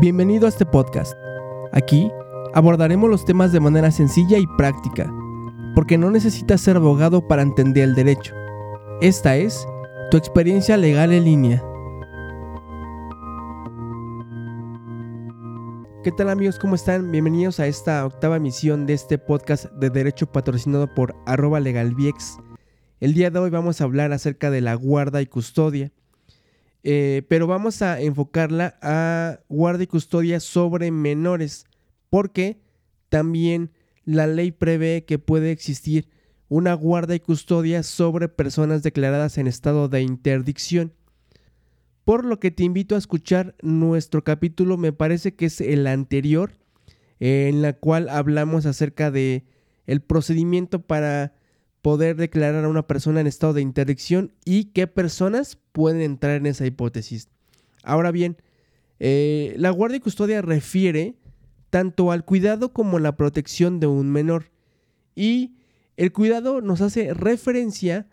Bienvenido a este podcast. Aquí abordaremos los temas de manera sencilla y práctica, porque no necesitas ser abogado para entender el derecho. Esta es tu experiencia legal en línea. ¿Qué tal amigos? ¿Cómo están? Bienvenidos a esta octava emisión de este podcast de derecho patrocinado por arroba legalviex. El día de hoy vamos a hablar acerca de la guarda y custodia. Eh, pero vamos a enfocarla a guarda y custodia sobre menores, porque también la ley prevé que puede existir una guarda y custodia sobre personas declaradas en estado de interdicción. Por lo que te invito a escuchar nuestro capítulo, me parece que es el anterior, en la cual hablamos acerca de el procedimiento para poder declarar a una persona en estado de interdicción y qué personas pueden entrar en esa hipótesis. Ahora bien, eh, la guardia y custodia refiere tanto al cuidado como la protección de un menor. Y el cuidado nos hace referencia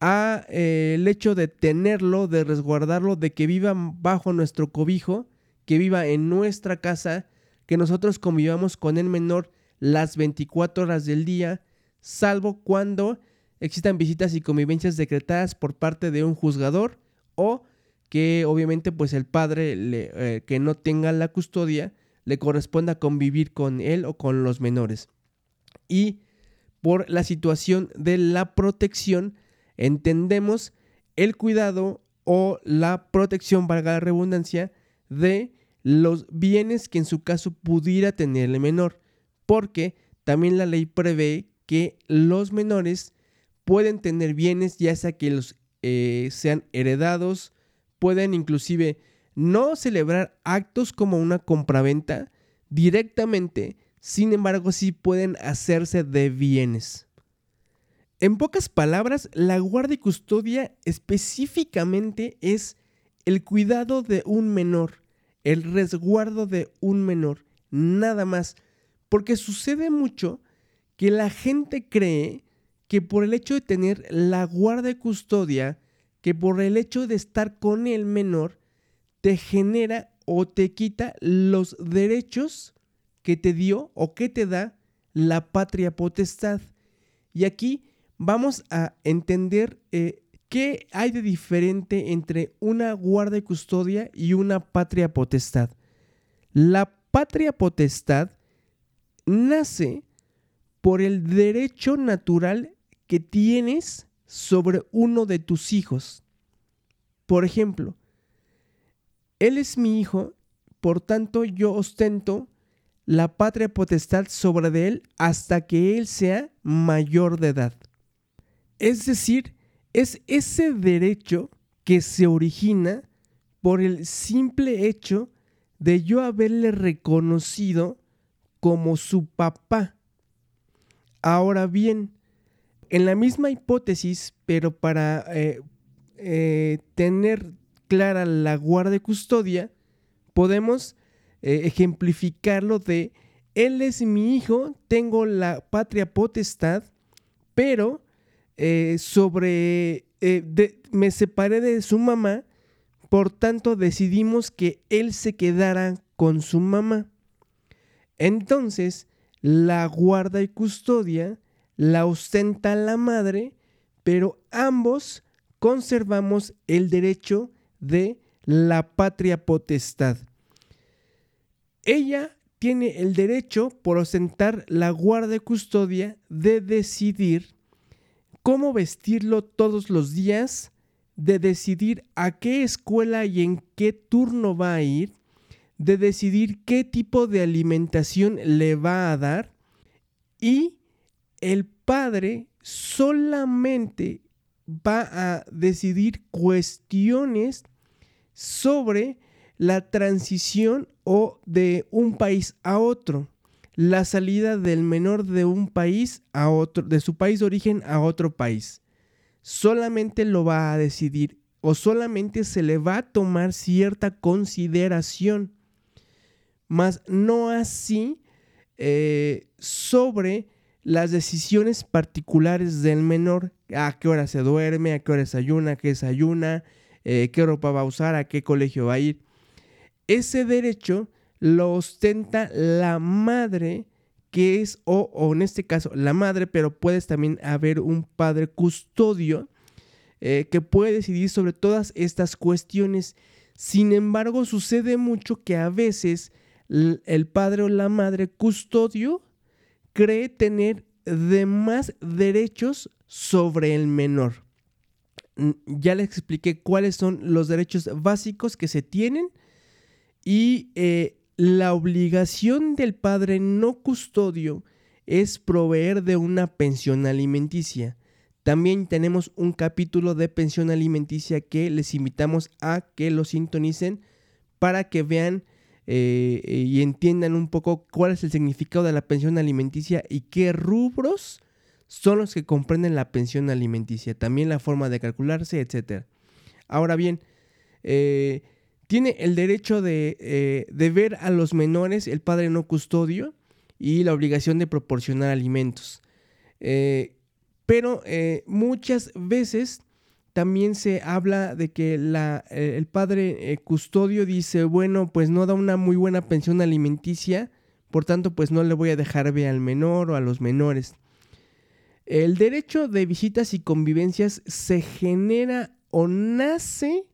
a eh, el hecho de tenerlo, de resguardarlo, de que viva bajo nuestro cobijo, que viva en nuestra casa, que nosotros convivamos con el menor las 24 horas del día, salvo cuando existan visitas y convivencias decretadas por parte de un juzgador o que obviamente pues el padre eh, que no tenga la custodia le corresponda convivir con él o con los menores. Y por la situación de la protección entendemos el cuidado o la protección, valga la redundancia, de los bienes que en su caso pudiera tener el menor, porque también la ley prevé que los menores pueden tener bienes, ya sea que los eh, sean heredados, pueden inclusive no celebrar actos como una compraventa directamente, sin embargo sí pueden hacerse de bienes. En pocas palabras, la guardia y custodia específicamente es el cuidado de un menor, el resguardo de un menor, nada más, porque sucede mucho que la gente cree que por el hecho de tener la guarda y custodia, que por el hecho de estar con el menor, te genera o te quita los derechos que te dio o que te da la patria potestad. Y aquí vamos a entender eh, qué hay de diferente entre una guarda y custodia y una patria potestad. La patria potestad nace por el derecho natural que tienes sobre uno de tus hijos. Por ejemplo, él es mi hijo, por tanto yo ostento la patria potestad sobre él hasta que él sea mayor de edad. Es decir, es ese derecho que se origina por el simple hecho de yo haberle reconocido como su papá. Ahora bien, en la misma hipótesis, pero para eh, eh, tener clara la guardia custodia, podemos eh, ejemplificarlo de, él es mi hijo, tengo la patria potestad, pero sobre, me separé de su mamá, por tanto decidimos que él se quedara con su mamá. Entonces, la guarda y custodia la ostenta la madre, pero ambos conservamos el derecho de la patria potestad. Ella tiene el derecho por ostentar la guarda y custodia de decidir cómo vestirlo todos los días, de decidir a qué escuela y en qué turno va a ir, de decidir qué tipo de alimentación le va a dar y el padre solamente va a decidir cuestiones sobre la transición o de un país a otro, la salida del menor de un país a otro, de su país de origen a otro país. Solamente lo va a decidir o solamente se le va a tomar cierta consideración mas no así eh, sobre las decisiones particulares del menor, a qué hora se duerme, a qué hora desayuna, qué desayuna, eh, qué ropa va a usar, a qué colegio va a ir. Ese derecho lo ostenta la madre, que es, o, en este caso, la madre, pero puedes también haber un padre custodio eh, que puede decidir sobre todas estas cuestiones. Sin embargo, sucede mucho que a veces el padre o la madre custodio cree tener de más derechos sobre el menor. Ya les expliqué cuáles son los derechos básicos que se tienen y eh, la obligación del padre no custodio es proveer de una pensión alimenticia. También tenemos un capítulo de pensión alimenticia que les invitamos a que lo sintonicen para que vean eh, y entiendan un poco cuál es el significado de la pensión alimenticia y qué rubros son los que comprenden la pensión alimenticia, también la forma de calcularse, etc. Ahora bien, eh, tiene el derecho eh, de, ver a los menores, el padre no custodio, y la obligación de proporcionar alimentos. pero muchas veces también se habla de que la, eh, el padre eh, custodio dice, bueno, pues no da una muy buena pensión alimenticia, por tanto, pues no le voy a dejar ver al menor o a los menores. El derecho de visitas y convivencias se genera o nace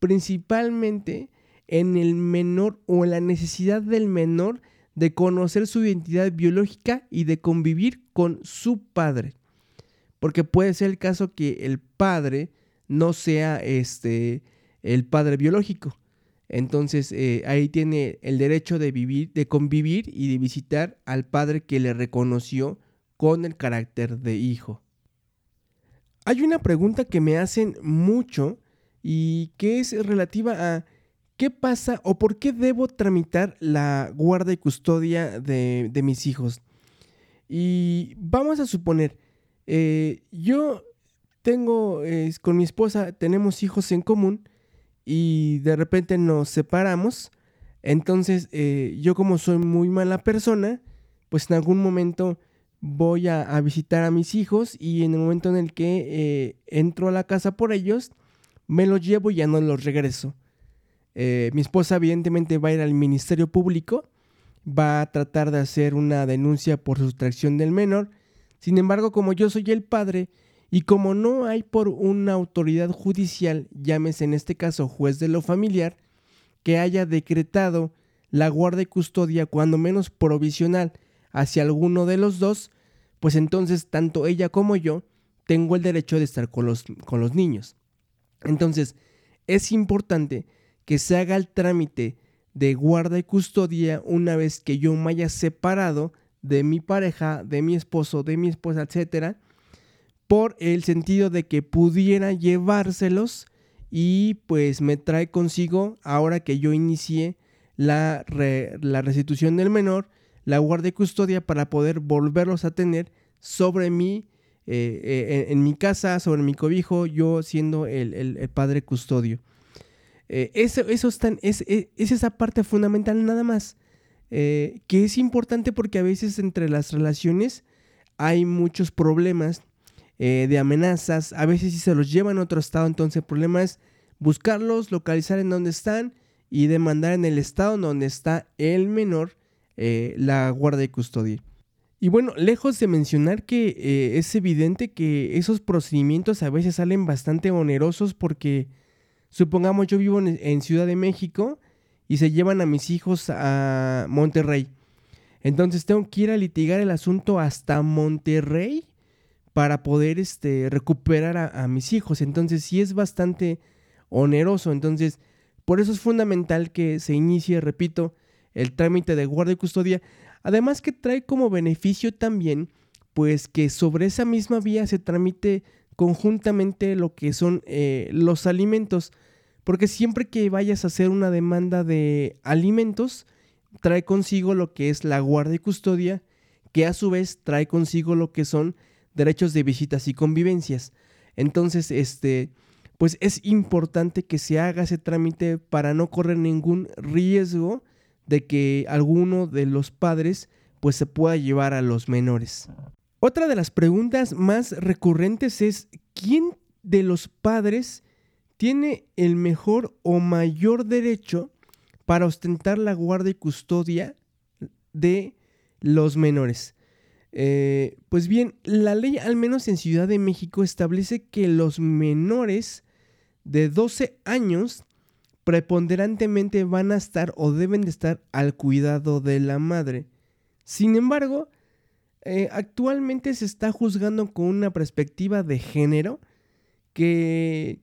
principalmente en el menor o en la necesidad del menor de conocer su identidad biológica y de convivir con su padre. Porque puede ser el caso que el padre no sea este, el padre biológico. Entonces eh, ahí tiene el derecho de vivir, de convivir y de visitar al padre que le reconoció con el carácter de hijo. Hay una pregunta que me hacen mucho y que es relativa a qué pasa o por qué debo tramitar la guarda y custodia de, mis hijos. Y vamos a suponer, eh, yo tengo, con mi esposa tenemos hijos en común y de repente nos separamos. Entonces eh, yo como soy muy mala persona, pues en algún momento voy a, visitar a mis hijos y en el momento en el que eh, entro a la casa por ellos, me los llevo y ya no los regreso. Eh, mi esposa evidentemente va a ir al Ministerio Público, va a tratar de hacer una denuncia por sustracción del menor. Sin embargo, como yo soy el padre, y como no hay por una autoridad judicial, llámese en este caso juez de lo familiar, que haya decretado la guardia y custodia cuando menos provisional hacia alguno de los dos, pues entonces tanto ella como yo tengo el derecho de estar con los, con los niños. Entonces, es importante que se haga el trámite de guarda y custodia una vez que yo me haya separado de mi pareja, de mi esposo, de mi esposa, etcétera, por el sentido de que pudiera llevárselos y pues me trae consigo, ahora que yo inicié la, la restitución del menor, la guardia y custodia para poder volverlos a tener sobre mí, eh, eh, en, mi casa, sobre mi cobijo, yo siendo el, padre custodio. Eh, eso, eso es, es, esa parte fundamental nada más, que es importante porque a veces entre las relaciones hay muchos problemas eh, de amenazas, a veces si se los llevan a otro estado, entonces el problema es buscarlos, localizar en dónde están y demandar en el estado en donde está el menor eh, la guardia y custodia. Y bueno, lejos de mencionar que eh, es evidente que esos procedimientos a veces salen bastante onerosos porque supongamos yo vivo en Ciudad de México y se llevan a mis hijos a Monterrey. Entonces tengo que ir a litigar el asunto hasta Monterrey para poder este, recuperar a, mis hijos. Entonces sí es bastante oneroso. Entonces, por eso es fundamental que se inicie, repito, el trámite de guardia y custodia. Además que trae como beneficio también, pues que sobre esa misma vía se tramite conjuntamente lo que son eh, los alimentos. Porque siempre que vayas a hacer una demanda de alimentos, trae consigo lo que es la guardia y custodia, que a su vez trae consigo lo que son derechos de visitas y convivencias. Entonces, este, pues es importante que se haga ese trámite para no correr ningún riesgo de que alguno de los padres pues se pueda llevar a los menores. Otra de las preguntas más recurrentes es ¿quién de los padres tiene el mejor o mayor derecho para ostentar la guardia y custodia de los menores. Eh, pues bien, la ley, al menos en Ciudad de México, establece que los menores de 12 años preponderantemente van a estar o deben de estar al cuidado de la madre. Sin embargo, eh, actualmente se está juzgando con una perspectiva de género que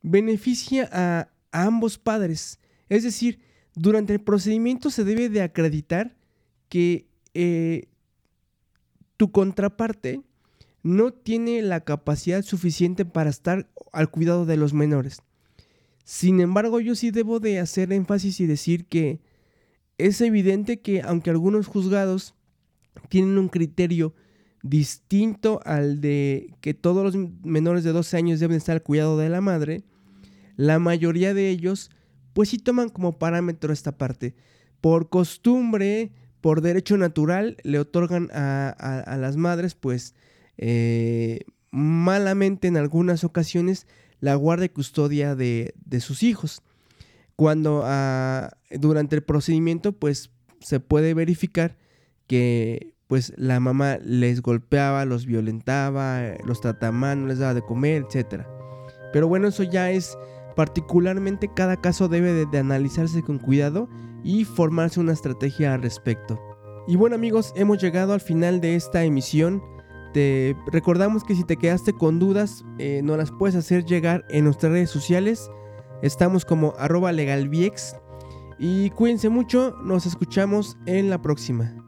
beneficia a, ambos padres. Es decir, durante el procedimiento se debe de acreditar que eh, tu contraparte no tiene la capacidad suficiente para estar al cuidado de los menores. Sin embargo, yo sí debo de hacer énfasis y decir que es evidente que aunque algunos juzgados tienen un criterio distinto al de que todos los menores de 12 años deben estar al cuidado de la madre, la mayoría de ellos pues sí toman como parámetro esta parte. Por costumbre, por derecho natural, le otorgan a, las madres pues eh, malamente en algunas ocasiones la guardia y custodia de, sus hijos. Cuando ah, durante el procedimiento pues se puede verificar que pues la mamá les golpeaba, los violentaba, los trataba no les daba de comer, etc. Pero bueno, eso ya es particularmente cada caso debe de, analizarse con cuidado y formarse una estrategia al respecto. Y bueno amigos, hemos llegado al final de esta emisión. Te recordamos que si te quedaste con dudas, eh, nos las puedes hacer llegar en nuestras redes sociales. Estamos como arroba legalviex. Y cuídense mucho, nos escuchamos en la próxima.